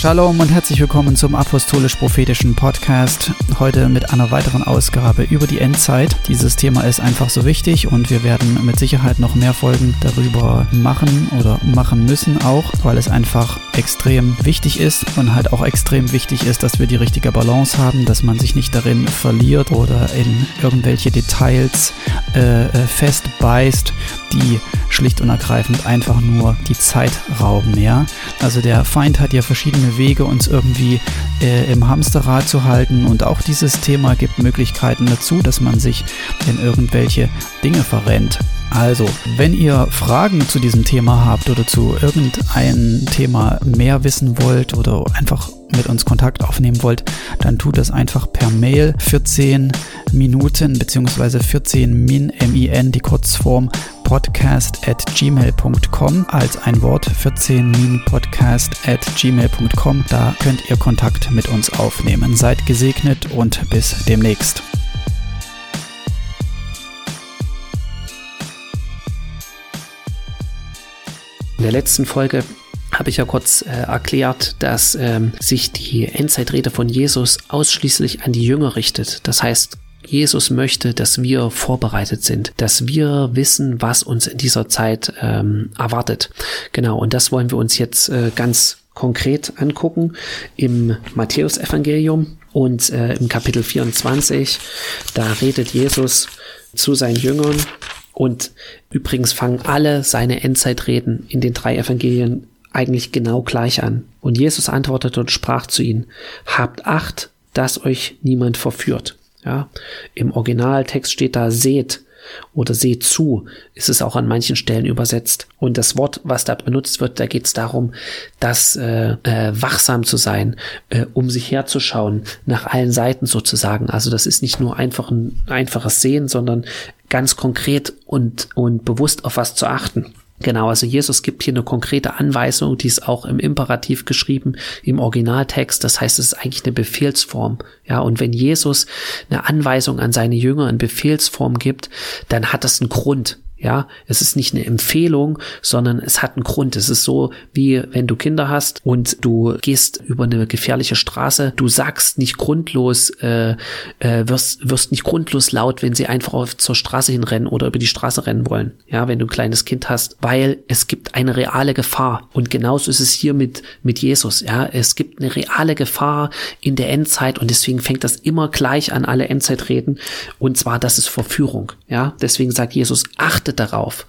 Shalom und herzlich willkommen zum Apostolisch-Prophetischen Podcast. Heute mit einer weiteren Ausgabe über die Endzeit. Dieses Thema ist einfach so wichtig und wir werden mit Sicherheit noch mehr Folgen darüber machen oder machen müssen auch, weil es einfach extrem wichtig ist und halt auch extrem wichtig ist, dass wir die richtige Balance haben, dass man sich nicht darin verliert oder in irgendwelche Details äh, äh festbeißt, die schlicht und ergreifend einfach nur die Zeit rauben, ja. Also der Feind hat ja verschiedene Wege, uns irgendwie äh, im Hamsterrad zu halten und auch dieses Thema gibt Möglichkeiten dazu, dass man sich in irgendwelche Dinge verrennt. Also, wenn ihr Fragen zu diesem Thema habt oder zu irgendeinem Thema mehr wissen wollt oder einfach mit uns Kontakt aufnehmen wollt, dann tut das einfach per Mail 14 Minuten bzw. 14 min, min, die Kurzform podcast at gmail.com als ein Wort 14 podcast at gmail.com. Da könnt ihr Kontakt mit uns aufnehmen. Seid gesegnet und bis demnächst. In der letzten Folge habe ich ja kurz äh, erklärt, dass ähm, sich die Endzeitrede von Jesus ausschließlich an die Jünger richtet. Das heißt, Jesus möchte, dass wir vorbereitet sind, dass wir wissen, was uns in dieser Zeit ähm, erwartet. Genau, und das wollen wir uns jetzt äh, ganz konkret angucken im Matthäusevangelium und äh, im Kapitel 24. Da redet Jesus zu seinen Jüngern und übrigens fangen alle seine Endzeitreden in den drei Evangelien eigentlich genau gleich an. Und Jesus antwortete und sprach zu ihnen, habt Acht, dass euch niemand verführt. Ja, im Originaltext steht da seht oder seht zu, ist es auch an manchen Stellen übersetzt. Und das Wort, was da benutzt wird, da geht es darum, dass äh, äh, wachsam zu sein, äh, um sich herzuschauen, nach allen Seiten sozusagen. Also das ist nicht nur einfach ein einfaches Sehen, sondern ganz konkret und, und bewusst auf was zu achten. Genau, also Jesus gibt hier eine konkrete Anweisung, die ist auch im Imperativ geschrieben, im Originaltext. Das heißt, es ist eigentlich eine Befehlsform. Ja, und wenn Jesus eine Anweisung an seine Jünger in Befehlsform gibt, dann hat das einen Grund. Ja, es ist nicht eine Empfehlung, sondern es hat einen Grund. Es ist so, wie wenn du Kinder hast und du gehst über eine gefährliche Straße. Du sagst nicht grundlos, äh, äh, wirst, wirst nicht grundlos laut, wenn sie einfach auf zur Straße hinrennen oder über die Straße rennen wollen. Ja, wenn du ein kleines Kind hast, weil es gibt eine reale Gefahr. Und genauso ist es hier mit, mit Jesus. Ja, es gibt eine reale Gefahr in der Endzeit und deswegen fängt das immer gleich an alle Endzeitreden. Und zwar, das ist Verführung. Ja, deswegen sagt Jesus, achte achtet darauf.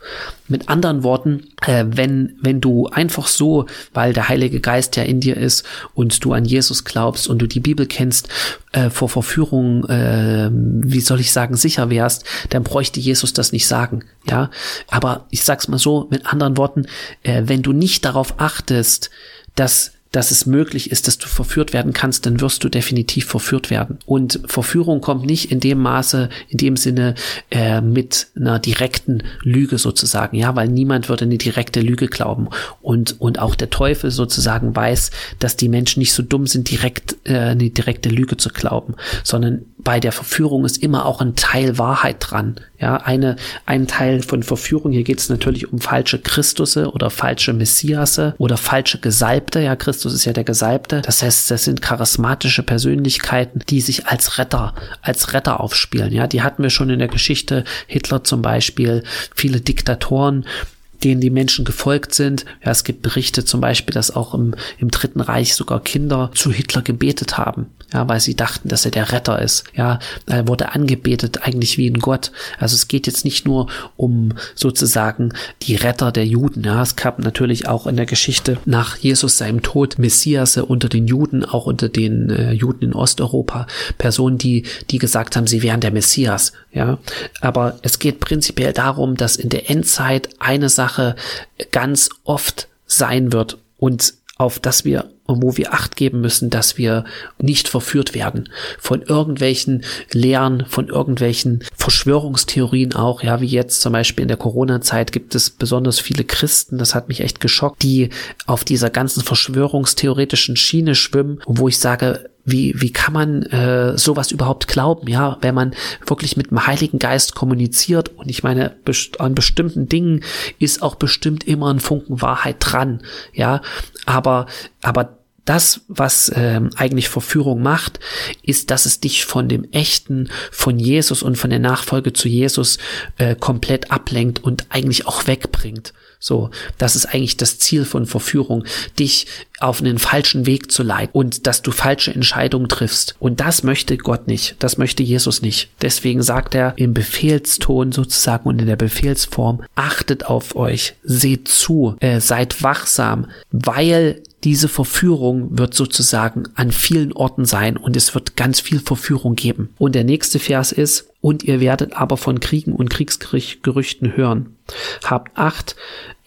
Mit anderen Worten, äh, wenn, wenn du einfach so, weil der Heilige Geist ja in dir ist und du an Jesus glaubst und du die Bibel kennst, äh, vor Verführung, äh, wie soll ich sagen, sicher wärst, dann bräuchte Jesus das nicht sagen. Ja, aber ich sag's mal so, mit anderen Worten, äh, wenn du nicht darauf achtest, dass dass es möglich ist, dass du verführt werden kannst, dann wirst du definitiv verführt werden. Und Verführung kommt nicht in dem Maße, in dem Sinne äh, mit einer direkten Lüge sozusagen, ja, weil niemand würde eine direkte Lüge glauben. Und, und auch der Teufel sozusagen weiß, dass die Menschen nicht so dumm sind, direkt äh, eine direkte Lüge zu glauben, sondern bei der Verführung ist immer auch ein Teil Wahrheit dran. Ja, eine, ein Teil von Verführung. Hier geht es natürlich um falsche Christusse oder falsche Messiasse oder falsche Gesalbte. Ja, Christus ist ja der Gesalbte. Das heißt, das sind charismatische Persönlichkeiten, die sich als Retter, als Retter aufspielen. Ja, die hatten wir schon in der Geschichte. Hitler zum Beispiel, viele Diktatoren, denen die Menschen gefolgt sind. Ja, es gibt Berichte zum Beispiel, dass auch im, im Dritten Reich sogar Kinder zu Hitler gebetet haben, ja, weil sie dachten, dass er der Retter ist. Ja, er wurde angebetet eigentlich wie ein Gott. Also es geht jetzt nicht nur um sozusagen die Retter der Juden. Ja, es gab natürlich auch in der Geschichte nach Jesus seinem Tod Messiasse unter den Juden, auch unter den äh, Juden in Osteuropa, Personen, die, die gesagt haben, sie wären der Messias. Ja, aber es geht prinzipiell darum, dass in der Endzeit eine Sache Sache ganz oft sein wird und auf das wir wo wir Acht geben müssen, dass wir nicht verführt werden von irgendwelchen Lehren, von irgendwelchen Verschwörungstheorien auch, ja, wie jetzt zum Beispiel in der Corona-Zeit gibt es besonders viele Christen, das hat mich echt geschockt, die auf dieser ganzen verschwörungstheoretischen Schiene schwimmen, wo ich sage, wie, wie kann man äh, sowas überhaupt glauben, ja, wenn man wirklich mit dem Heiligen Geist kommuniziert und ich meine, best an bestimmten Dingen ist auch bestimmt immer ein Funken Wahrheit dran, ja, aber, aber das, was ähm, eigentlich Verführung macht, ist, dass es dich von dem Echten, von Jesus und von der Nachfolge zu Jesus äh, komplett ablenkt und eigentlich auch wegbringt. So, das ist eigentlich das Ziel von Verführung, dich auf einen falschen Weg zu leiten und dass du falsche Entscheidungen triffst. Und das möchte Gott nicht, das möchte Jesus nicht. Deswegen sagt er im Befehlston sozusagen und in der Befehlsform, achtet auf euch, seht zu, äh, seid wachsam, weil diese Verführung wird sozusagen an vielen Orten sein und es wird ganz viel Verführung geben. Und der nächste Vers ist, und ihr werdet aber von Kriegen und Kriegsgerüchten hören. Habt Acht,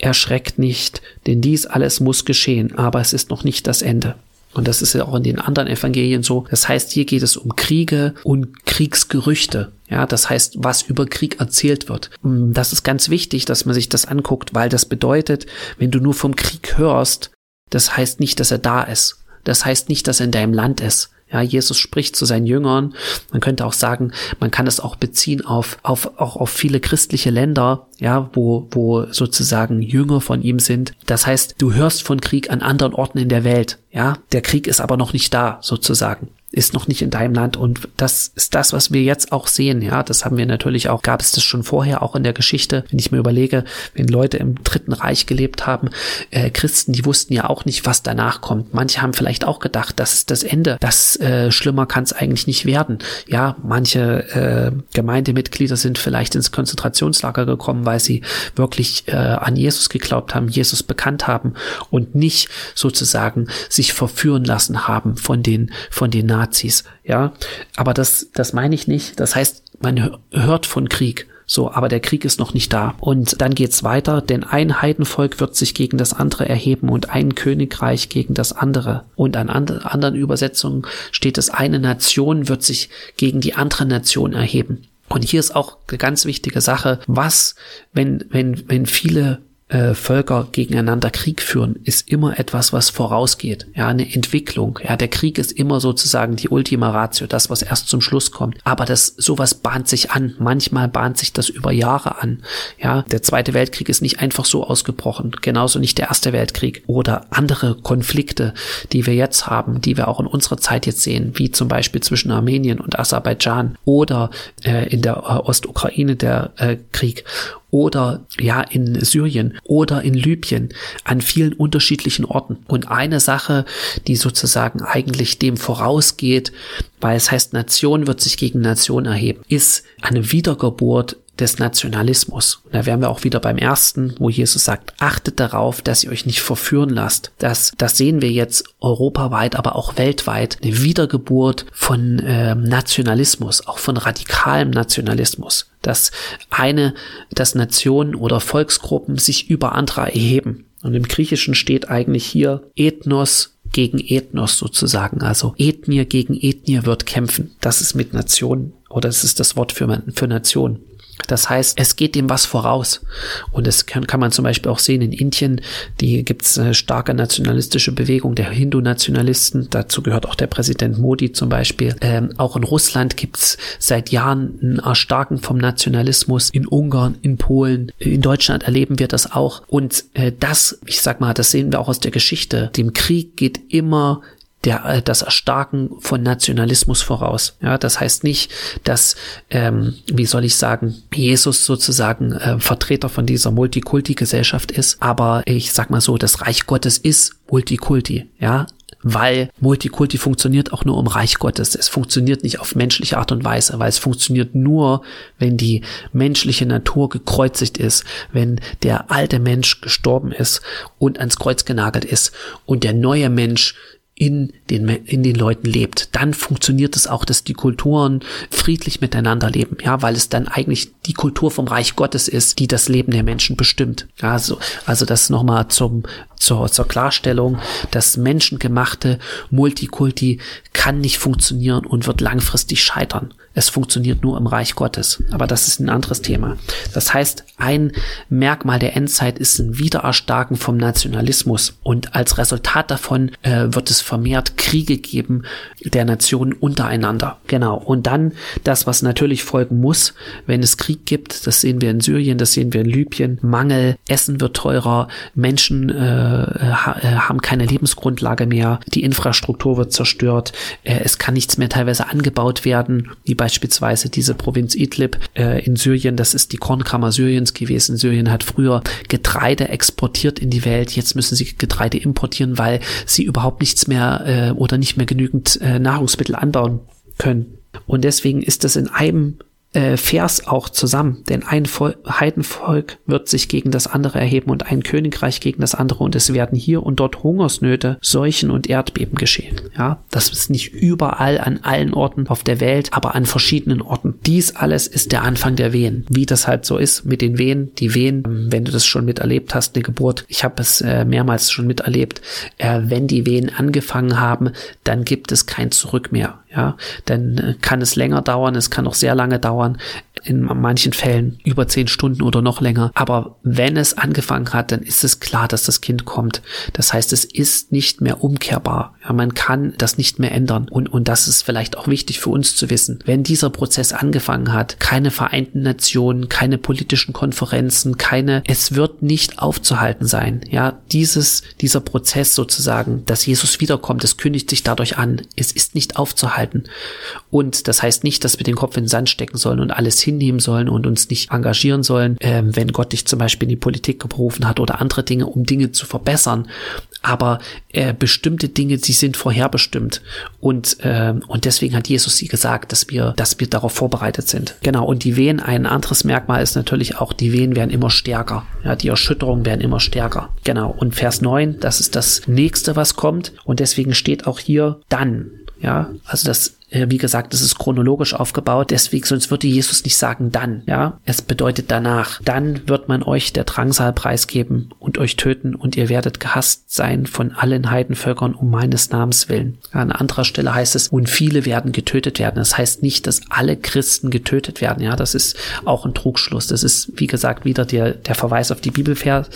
erschreckt nicht, denn dies alles muss geschehen, aber es ist noch nicht das Ende. Und das ist ja auch in den anderen Evangelien so. Das heißt, hier geht es um Kriege und Kriegsgerüchte. Ja, das heißt, was über Krieg erzählt wird. Das ist ganz wichtig, dass man sich das anguckt, weil das bedeutet, wenn du nur vom Krieg hörst, das heißt nicht, dass er da ist. Das heißt nicht, dass er in deinem Land ist. Ja, Jesus spricht zu seinen Jüngern. Man könnte auch sagen, man kann es auch beziehen auf, auf, auch auf viele christliche Länder, ja, wo, wo sozusagen Jünger von ihm sind. Das heißt, du hörst von Krieg an anderen Orten in der Welt. Ja, der Krieg ist aber noch nicht da, sozusagen ist noch nicht in deinem Land. Und das ist das, was wir jetzt auch sehen. Ja, das haben wir natürlich auch, gab es das schon vorher auch in der Geschichte. Wenn ich mir überlege, wenn Leute im Dritten Reich gelebt haben, äh, Christen, die wussten ja auch nicht, was danach kommt. Manche haben vielleicht auch gedacht, das ist das Ende. Das äh, schlimmer kann es eigentlich nicht werden. Ja, manche äh, Gemeindemitglieder sind vielleicht ins Konzentrationslager gekommen, weil sie wirklich äh, an Jesus geglaubt haben, Jesus bekannt haben und nicht sozusagen sich verführen lassen haben von den von den Nazis Nazis, ja. Aber das, das meine ich nicht. Das heißt, man hört von Krieg. So, aber der Krieg ist noch nicht da. Und dann geht's weiter, denn ein Heidenvolk wird sich gegen das andere erheben und ein Königreich gegen das andere. Und an and anderen Übersetzungen steht es, eine Nation wird sich gegen die andere Nation erheben. Und hier ist auch eine ganz wichtige Sache, was, wenn, wenn, wenn viele äh, Völker gegeneinander Krieg führen, ist immer etwas, was vorausgeht. Ja, eine Entwicklung. Ja, der Krieg ist immer sozusagen die Ultima Ratio, das, was erst zum Schluss kommt. Aber das, sowas bahnt sich an. Manchmal bahnt sich das über Jahre an. Ja, der Zweite Weltkrieg ist nicht einfach so ausgebrochen. Genauso nicht der Erste Weltkrieg. Oder andere Konflikte, die wir jetzt haben, die wir auch in unserer Zeit jetzt sehen, wie zum Beispiel zwischen Armenien und Aserbaidschan oder äh, in der äh, Ostukraine der äh, Krieg oder ja in Syrien oder in Libyen an vielen unterschiedlichen Orten. Und eine Sache, die sozusagen eigentlich dem vorausgeht, weil es heißt, Nation wird sich gegen Nation erheben, ist eine Wiedergeburt des Nationalismus. Und da wären wir auch wieder beim ersten, wo Jesus sagt, achtet darauf, dass ihr euch nicht verführen lasst. Das, das sehen wir jetzt europaweit, aber auch weltweit. Eine Wiedergeburt von äh, Nationalismus, auch von radikalem Nationalismus. Dass eine, dass Nationen oder Volksgruppen sich über andere erheben. Und im Griechischen steht eigentlich hier Ethnos gegen Ethnos sozusagen. Also Ethnie gegen Ethnie wird kämpfen. Das ist mit Nationen oder das ist das Wort für, für Nation. Das heißt, es geht dem was voraus. Und das kann, kann man zum Beispiel auch sehen in Indien. Die gibt es eine starke nationalistische Bewegung der Hindu-Nationalisten. Dazu gehört auch der Präsident Modi zum Beispiel. Ähm, auch in Russland gibt es seit Jahren ein Erstarken vom Nationalismus. In Ungarn, in Polen, in Deutschland erleben wir das auch. Und äh, das, ich sag mal, das sehen wir auch aus der Geschichte. Dem Krieg geht immer der, äh, das Erstarken von Nationalismus voraus. Ja, das heißt nicht, dass, ähm, wie soll ich sagen, Jesus sozusagen äh, Vertreter von dieser Multikulti-Gesellschaft ist, aber ich sag mal so, das Reich Gottes ist Multikulti. Ja, weil Multikulti funktioniert auch nur im Reich Gottes. Es funktioniert nicht auf menschliche Art und Weise, weil es funktioniert nur, wenn die menschliche Natur gekreuzigt ist, wenn der alte Mensch gestorben ist und ans Kreuz genagelt ist und der neue Mensch in den, in den Leuten lebt, dann funktioniert es auch, dass die Kulturen friedlich miteinander leben, ja, weil es dann eigentlich die Kultur vom Reich Gottes ist, die das Leben der Menschen bestimmt. Also, also das nochmal zum, zur, zur Klarstellung, das menschengemachte Multikulti kann nicht funktionieren und wird langfristig scheitern. Es funktioniert nur im Reich Gottes. Aber das ist ein anderes Thema. Das heißt, ein Merkmal der Endzeit ist ein Wiedererstarken vom Nationalismus. Und als Resultat davon äh, wird es vermehrt Kriege geben der Nationen untereinander. Genau. Und dann das, was natürlich folgen muss, wenn es Krieg gibt, das sehen wir in Syrien, das sehen wir in Libyen, Mangel, Essen wird teurer, Menschen äh, ha, äh, haben keine Lebensgrundlage mehr, die Infrastruktur wird zerstört, äh, es kann nichts mehr teilweise angebaut werden, wie beispielsweise diese Provinz Idlib äh, in Syrien, das ist die Kornkammer Syriens gewesen. Syrien hat früher Getreide exportiert in die Welt, jetzt müssen sie Getreide importieren, weil sie überhaupt nichts mehr äh, oder nicht mehr genügend äh, Nahrungsmittel anbauen können. Und deswegen ist das in einem äh, Vers auch zusammen, denn ein Vol Heidenvolk wird sich gegen das andere erheben und ein Königreich gegen das andere und es werden hier und dort Hungersnöte, Seuchen und Erdbeben geschehen. Ja, das ist nicht überall an allen Orten auf der Welt, aber an verschiedenen Orten. Dies alles ist der Anfang der Wehen. Wie das halt so ist mit den Wehen, die Wehen, ähm, wenn du das schon miterlebt hast, eine Geburt, ich habe es äh, mehrmals schon miterlebt, äh, wenn die Wehen angefangen haben, dann gibt es kein Zurück mehr. Ja, dann äh, kann es länger dauern, es kann auch sehr lange dauern, in manchen Fällen über zehn Stunden oder noch länger. Aber wenn es angefangen hat, dann ist es klar, dass das Kind kommt. Das heißt, es ist nicht mehr umkehrbar. Ja, man kann das nicht mehr ändern. Und, und das ist vielleicht auch wichtig für uns zu wissen. Wenn dieser Prozess angefangen hat, keine Vereinten Nationen, keine politischen Konferenzen, keine, es wird nicht aufzuhalten sein. Ja, dieses, dieser Prozess sozusagen, dass Jesus wiederkommt, es kündigt sich dadurch an. Es ist nicht aufzuhalten. Und das heißt nicht, dass wir den Kopf in den Sand stecken sollen und alles hinnehmen sollen und uns nicht engagieren sollen, ähm, wenn Gott dich zum Beispiel in die Politik gerufen hat oder andere Dinge, um Dinge zu verbessern. Aber äh, bestimmte Dinge, die sind vorherbestimmt. Und, äh, und deswegen hat Jesus sie gesagt, dass wir, dass wir darauf vorbereitet sind. Genau. Und die Wehen, ein anderes Merkmal ist natürlich auch, die Wehen werden immer stärker. Ja, die Erschütterungen werden immer stärker. Genau. Und Vers 9, das ist das nächste, was kommt. Und deswegen steht auch hier dann. Ja, also das wie gesagt, es ist chronologisch aufgebaut, deswegen, sonst würde Jesus nicht sagen dann, ja. Es bedeutet danach. Dann wird man euch der Drangsal preisgeben und euch töten und ihr werdet gehasst sein von allen Heidenvölkern um meines Namens willen. An anderer Stelle heißt es, und viele werden getötet werden. Das heißt nicht, dass alle Christen getötet werden, ja. Das ist auch ein Trugschluss. Das ist, wie gesagt, wieder der, der Verweis auf die Bibelvers,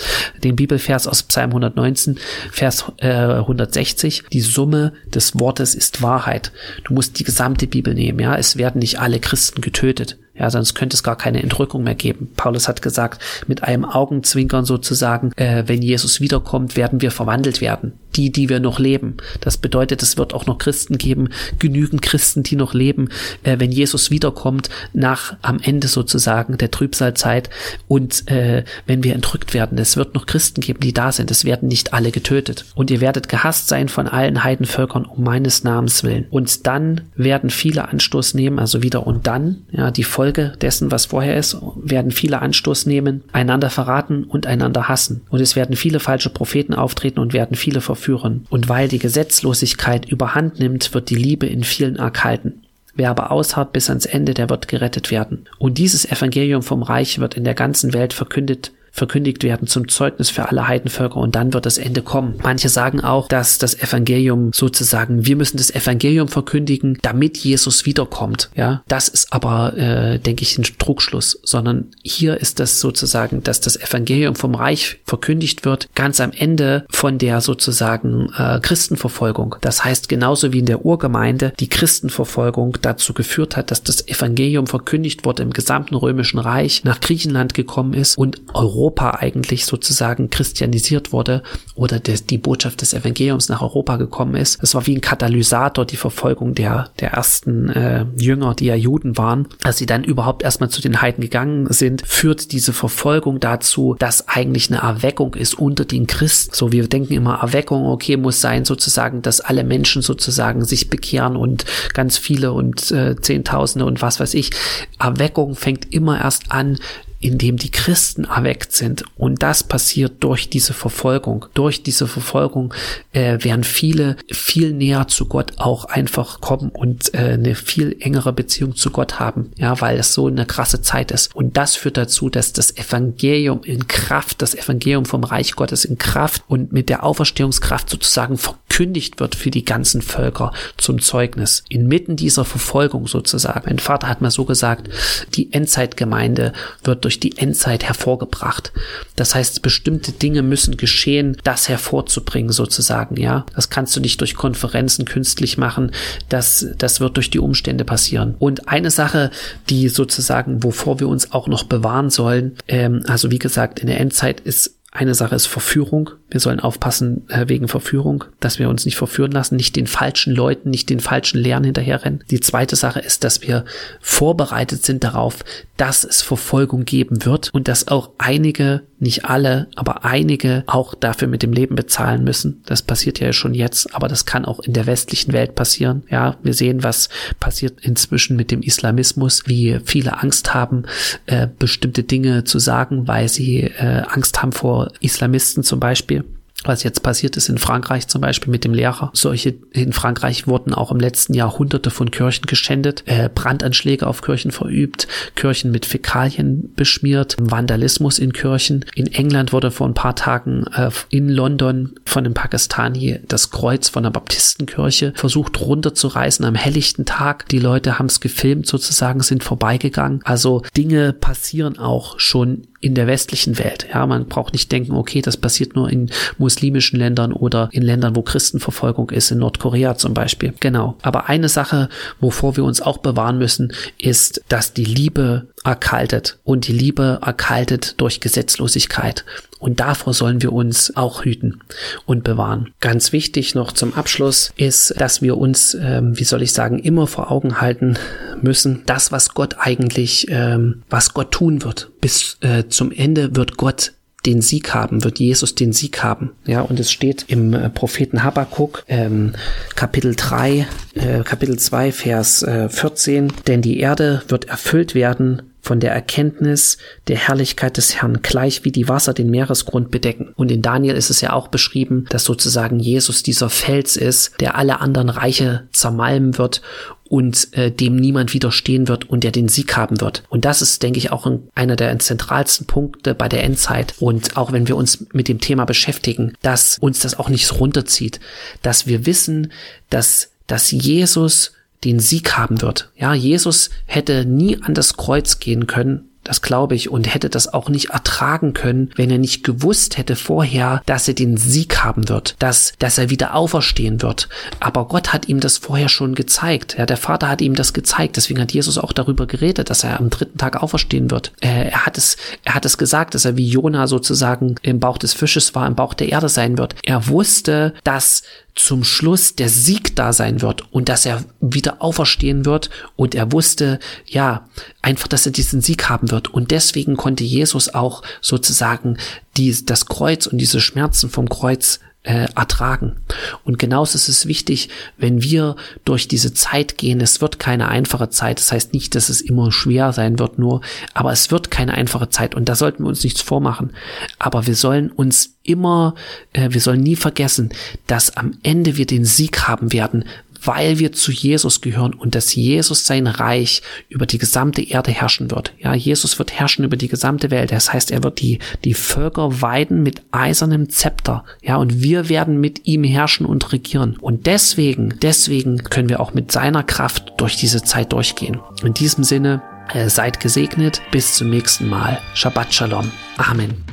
den Bibelvers aus Psalm 119, Vers äh, 160. Die Summe des Wortes ist Wahrheit. Du musst die gesamte Bibel nehmen, ja. Es werden nicht alle Christen getötet. Ja, sonst könnte es gar keine Entrückung mehr geben. Paulus hat gesagt, mit einem Augenzwinkern sozusagen, äh, wenn Jesus wiederkommt, werden wir verwandelt werden. Die, die wir noch leben. Das bedeutet, es wird auch noch Christen geben, genügend Christen, die noch leben, äh, wenn Jesus wiederkommt, nach am Ende sozusagen der Trübsalzeit und äh, wenn wir entrückt werden. Es wird noch Christen geben, die da sind. Es werden nicht alle getötet. Und ihr werdet gehasst sein von allen Heidenvölkern um meines Namens willen. Und dann werden viele Anstoß nehmen, also wieder und dann, ja, die Folge dessen, was vorher ist, werden viele Anstoß nehmen, einander verraten und einander hassen. Und es werden viele falsche Propheten auftreten und werden viele verführen. Und weil die Gesetzlosigkeit überhand nimmt, wird die Liebe in vielen erkalten. Wer aber ausharrt bis ans Ende, der wird gerettet werden. Und dieses Evangelium vom Reich wird in der ganzen Welt verkündet verkündigt werden zum Zeugnis für alle Heidenvölker und dann wird das Ende kommen. Manche sagen auch, dass das Evangelium sozusagen, wir müssen das Evangelium verkündigen, damit Jesus wiederkommt. Ja, das ist aber, äh, denke ich, ein Trugschluss, sondern hier ist das sozusagen, dass das Evangelium vom Reich verkündigt wird, ganz am Ende von der sozusagen äh, Christenverfolgung. Das heißt, genauso wie in der Urgemeinde die Christenverfolgung dazu geführt hat, dass das Evangelium verkündigt wurde im gesamten römischen Reich, nach Griechenland gekommen ist und Europa Europa eigentlich sozusagen christianisiert wurde oder des, die Botschaft des Evangeliums nach Europa gekommen ist. Es war wie ein Katalysator die Verfolgung der, der ersten äh, Jünger, die ja Juden waren. Als sie dann überhaupt erstmal zu den Heiden gegangen sind, führt diese Verfolgung dazu, dass eigentlich eine Erweckung ist unter den Christen. So, wir denken immer, Erweckung, okay, muss sein sozusagen, dass alle Menschen sozusagen sich bekehren und ganz viele und äh, Zehntausende und was weiß ich. Erweckung fängt immer erst an, in dem die Christen erweckt sind. Und das passiert durch diese Verfolgung. Durch diese Verfolgung äh, werden viele viel näher zu Gott auch einfach kommen und äh, eine viel engere Beziehung zu Gott haben. Ja, weil es so eine krasse Zeit ist. Und das führt dazu, dass das Evangelium in Kraft, das Evangelium vom Reich Gottes in Kraft und mit der Auferstehungskraft sozusagen verkündigt wird für die ganzen Völker zum Zeugnis. Inmitten dieser Verfolgung sozusagen. Mein Vater hat mal so gesagt, die Endzeitgemeinde wird durch die Endzeit hervorgebracht. Das heißt, bestimmte Dinge müssen geschehen, das hervorzubringen sozusagen, ja. Das kannst du nicht durch Konferenzen künstlich machen. Das, das wird durch die Umstände passieren. Und eine Sache, die sozusagen, wovor wir uns auch noch bewahren sollen, ähm, also wie gesagt, in der Endzeit ist eine Sache ist Verführung, Wir sollen aufpassen äh, wegen Verführung, dass wir uns nicht verführen lassen, nicht den falschen Leuten, nicht den falschen Lehren hinterherrennen. Die zweite Sache ist, dass wir vorbereitet sind darauf, dass es Verfolgung geben wird und dass auch einige, nicht alle, aber einige auch dafür mit dem Leben bezahlen müssen. Das passiert ja schon jetzt, aber das kann auch in der westlichen Welt passieren. Ja, wir sehen, was passiert inzwischen mit dem Islamismus, wie viele Angst haben, äh, bestimmte Dinge zu sagen, weil sie äh, Angst haben vor Islamisten zum Beispiel was jetzt passiert ist in Frankreich zum Beispiel mit dem Lehrer. Solche in Frankreich wurden auch im letzten Jahr hunderte von Kirchen geschändet, äh, Brandanschläge auf Kirchen verübt, Kirchen mit Fäkalien beschmiert, Vandalismus in Kirchen. In England wurde vor ein paar Tagen äh, in London von einem Pakistani das Kreuz von der Baptistenkirche versucht runterzureißen am helllichten Tag. Die Leute haben es gefilmt sozusagen, sind vorbeigegangen. Also Dinge passieren auch schon in der westlichen Welt. Ja, man braucht nicht denken, okay, das passiert nur in muslimischen Ländern oder in Ländern, wo Christenverfolgung ist, in Nordkorea zum Beispiel. Genau. Aber eine Sache, wovor wir uns auch bewahren müssen, ist, dass die Liebe erkaltet und die Liebe erkaltet durch Gesetzlosigkeit. Und davor sollen wir uns auch hüten und bewahren. Ganz wichtig noch zum Abschluss ist, dass wir uns, ähm, wie soll ich sagen, immer vor Augen halten müssen, das, was Gott eigentlich, ähm, was Gott tun wird. Bis äh, zum Ende wird Gott den Sieg haben, wird Jesus den Sieg haben. Ja, und es steht im äh, Propheten Habakkuk, ähm, Kapitel 3, äh, Kapitel 2, Vers äh, 14, denn die Erde wird erfüllt werden von der Erkenntnis der Herrlichkeit des Herrn, gleich wie die Wasser den Meeresgrund bedecken. Und in Daniel ist es ja auch beschrieben, dass sozusagen Jesus dieser Fels ist, der alle anderen Reiche zermalmen wird und äh, dem niemand widerstehen wird und der den Sieg haben wird. Und das ist, denke ich, auch ein, einer der zentralsten Punkte bei der Endzeit. Und auch wenn wir uns mit dem Thema beschäftigen, dass uns das auch nicht runterzieht, dass wir wissen, dass, dass Jesus den Sieg haben wird. Ja, Jesus hätte nie an das Kreuz gehen können, das glaube ich, und hätte das auch nicht ertragen können, wenn er nicht gewusst hätte vorher, dass er den Sieg haben wird, dass, dass er wieder auferstehen wird. Aber Gott hat ihm das vorher schon gezeigt. Ja, der Vater hat ihm das gezeigt. Deswegen hat Jesus auch darüber geredet, dass er am dritten Tag auferstehen wird. Äh, er hat es, er hat es gesagt, dass er wie Jona sozusagen im Bauch des Fisches war, im Bauch der Erde sein wird. Er wusste, dass zum Schluss der Sieg da sein wird und dass er wieder auferstehen wird. Und er wusste, ja, einfach, dass er diesen Sieg haben wird. Und deswegen konnte Jesus auch sozusagen die, das Kreuz und diese Schmerzen vom Kreuz äh, ertragen. Und genauso ist es wichtig, wenn wir durch diese Zeit gehen, es wird keine einfache Zeit, das heißt nicht, dass es immer schwer sein wird, nur, aber es wird keine einfache Zeit und da sollten wir uns nichts vormachen. Aber wir sollen uns immer, äh, wir sollen nie vergessen, dass am Ende wir den Sieg haben werden, weil wir zu Jesus gehören und dass Jesus sein Reich über die gesamte Erde herrschen wird. Ja, Jesus wird herrschen über die gesamte Welt. Das heißt, er wird die, die Völker weiden mit eisernem Zepter. Ja, und wir werden mit ihm herrschen und regieren. Und deswegen, deswegen können wir auch mit seiner Kraft durch diese Zeit durchgehen. In diesem Sinne, äh, seid gesegnet. Bis zum nächsten Mal. Shabbat Shalom. Amen.